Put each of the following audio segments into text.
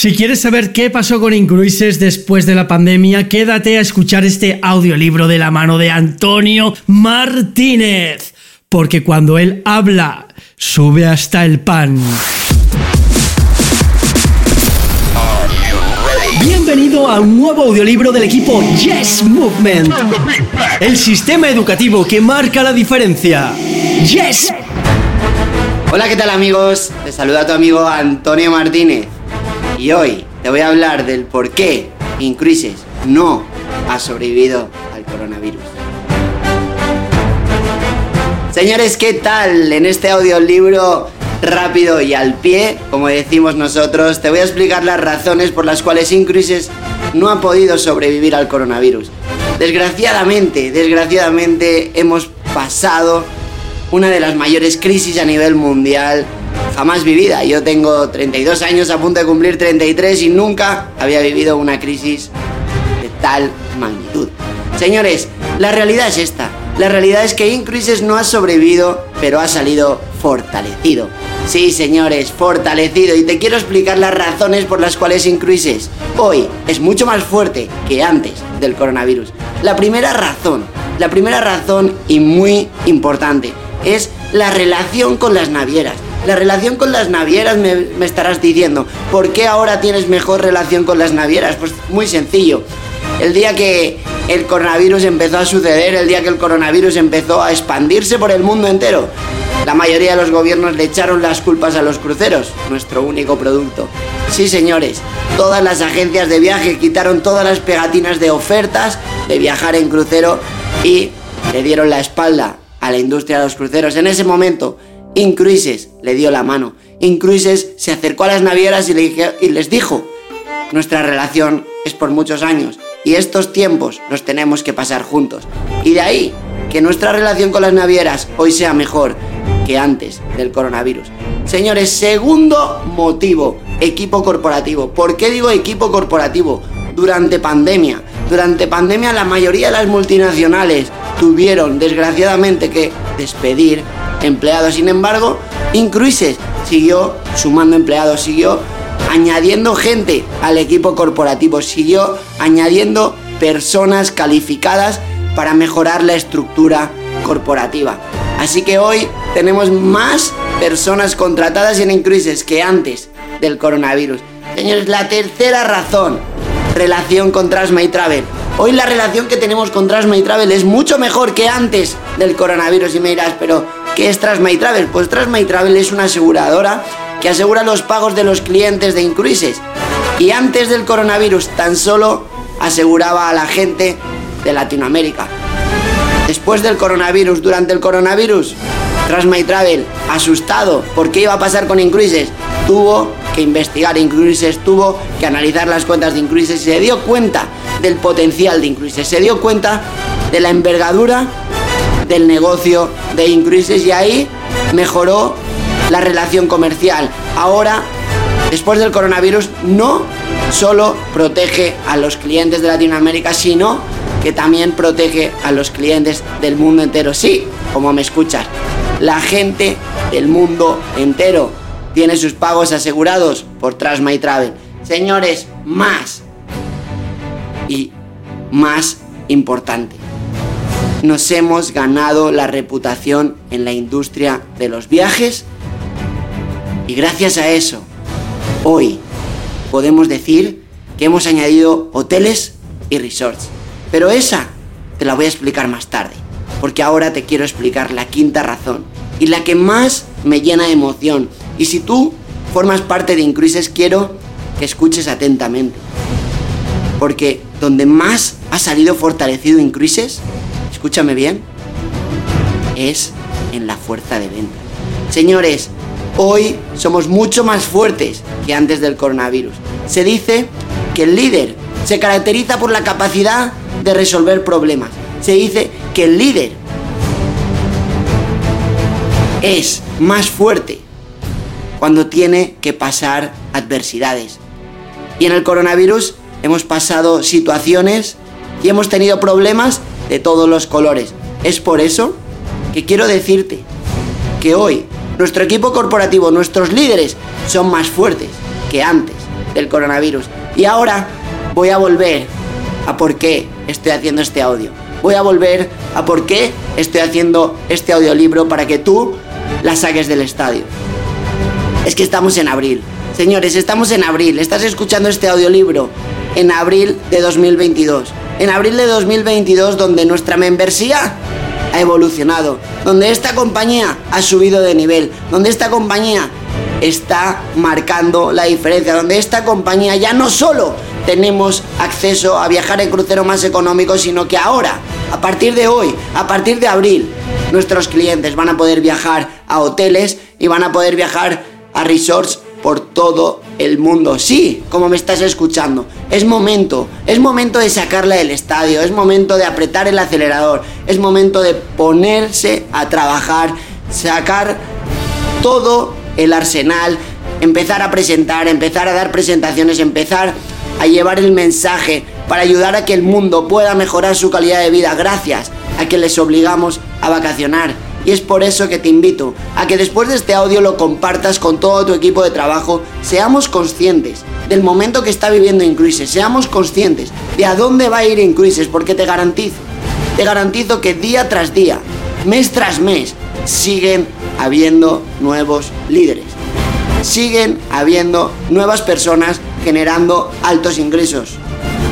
Si quieres saber qué pasó con Incruises después de la pandemia, quédate a escuchar este audiolibro de la mano de Antonio Martínez. Porque cuando él habla, sube hasta el pan. Bienvenido a un nuevo audiolibro del equipo Yes Movement. El sistema educativo que marca la diferencia. Yes. Hola, ¿qué tal amigos? Te saluda tu amigo Antonio Martínez. Y hoy te voy a hablar del por qué Incruises no ha sobrevivido al coronavirus. Señores, ¿qué tal? En este audiolibro rápido y al pie, como decimos nosotros, te voy a explicar las razones por las cuales Incruises no ha podido sobrevivir al coronavirus. Desgraciadamente, desgraciadamente hemos pasado una de las mayores crisis a nivel mundial jamás vivida. Yo tengo 32 años a punto de cumplir 33 y nunca había vivido una crisis de tal magnitud. Señores, la realidad es esta. La realidad es que Incruises no ha sobrevivido, pero ha salido fortalecido. Sí, señores, fortalecido. Y te quiero explicar las razones por las cuales Incruises hoy es mucho más fuerte que antes del coronavirus. La primera razón, la primera razón y muy importante, es la relación con las navieras. La relación con las navieras me, estarás diciendo. ¿Por qué ahora tienes mejor relación con las navieras? Pues muy sencillo. El día que el coronavirus empezó a suceder, el día que el coronavirus empezó a expandirse por el mundo entero, la mayoría de los gobiernos le echaron las culpas a los cruceros, nuestro único producto. Sí, señores, todas las agencias de viaje quitaron todas las pegatinas de ofertas de viajar en crucero y le dieron la espalda a la industria de los cruceros. En ese momento, Incruises le dio la mano. Incruises se acercó a las navieras y, y les dijo, nuestra relación es por muchos años y estos tiempos los tenemos que pasar juntos. Y de ahí que nuestra relación con las navieras hoy sea mejor que antes del coronavirus. Señores, segundo motivo, equipo corporativo. ¿Por qué digo equipo corporativo? Durante pandemia. Durante pandemia la mayoría de las multinacionales tuvieron desgraciadamente que despedir empleados. Sin embargo, Incruises siguió sumando empleados, siguió añadiendo gente al equipo corporativo, siguió añadiendo personas calificadas para mejorar la estructura corporativa. Así que hoy tenemos más personas contratadas en Incruises que antes del coronavirus. Señores, la tercera razón, relación con Trasma y Travel. Hoy la relación que tenemos con Trasma y Travel es mucho mejor que antes del coronavirus y me dirás, pero ¿qué es y Travel? Pues y Travel es una aseguradora que asegura los pagos de los clientes de Incruises. Y antes del coronavirus tan solo aseguraba a la gente de Latinoamérica. Después del coronavirus, durante el coronavirus, y Travel, asustado por qué iba a pasar con Incruises, tuvo que investigar Incruises, tuvo que analizar las cuentas de Incruises y se dio cuenta del potencial de Incruises, se dio cuenta de la envergadura del negocio de Incruises y ahí mejoró la relación comercial. Ahora, después del coronavirus, no solo protege a los clientes de Latinoamérica, sino que también protege a los clientes del mundo entero. Sí, como me escuchas, la gente del mundo entero tiene sus pagos asegurados por Trasma y Travel. Señores, más y más importante. Nos hemos ganado la reputación en la industria de los viajes y gracias a eso, hoy podemos decir que hemos añadido hoteles y resorts. Pero esa te la voy a explicar más tarde, porque ahora te quiero explicar la quinta razón y la que más me llena de emoción. Y si tú formas parte de Incruises, quiero que escuches atentamente. Porque donde más ha salido fortalecido Incruises, escúchame bien, es en la fuerza de venta. Señores, Hoy somos mucho más fuertes que antes del coronavirus. Se dice que el líder se caracteriza por la capacidad de resolver problemas. Se dice que el líder es más fuerte cuando tiene que pasar adversidades. Y en el coronavirus hemos pasado situaciones y hemos tenido problemas de todos los colores. Es por eso que quiero decirte que hoy nuestro equipo corporativo, nuestros líderes son más fuertes que antes del coronavirus. Y ahora voy a volver a por qué estoy haciendo este audio. Voy a volver a por qué estoy haciendo este audiolibro para que tú la saques del estadio. Es que estamos en abril. Señores, estamos en abril. Estás escuchando este audiolibro en abril de 2022. En abril de 2022 donde nuestra membresía ha evolucionado, donde esta compañía ha subido de nivel, donde esta compañía está marcando la diferencia, donde esta compañía ya no solo tenemos acceso a viajar en crucero más económico, sino que ahora, a partir de hoy, a partir de abril, nuestros clientes van a poder viajar a hoteles y van a poder viajar a resorts por todo el mundo. Sí, como me estás escuchando, es momento, es momento de sacarla del estadio, es momento de apretar el acelerador, es momento de ponerse a trabajar, sacar todo el arsenal, empezar a presentar, empezar a dar presentaciones, empezar a llevar el mensaje para ayudar a que el mundo pueda mejorar su calidad de vida gracias a que les obligamos a vacacionar y es por eso que te invito a que después de este audio lo compartas con todo tu equipo de trabajo, seamos conscientes del momento que está viviendo Incruises, seamos conscientes de a dónde va a ir Incruises, porque te garantizo, te garantizo que día tras día, mes tras mes, siguen habiendo nuevos líderes. Siguen habiendo nuevas personas generando altos ingresos.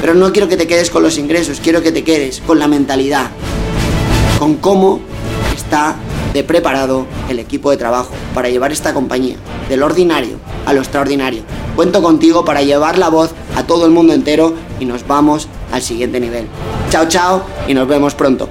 Pero no quiero que te quedes con los ingresos, quiero que te quedes con la mentalidad, con cómo está de preparado el equipo de trabajo para llevar esta compañía del ordinario a lo extraordinario. Cuento contigo para llevar la voz a todo el mundo entero y nos vamos al siguiente nivel. Chao, chao y nos vemos pronto.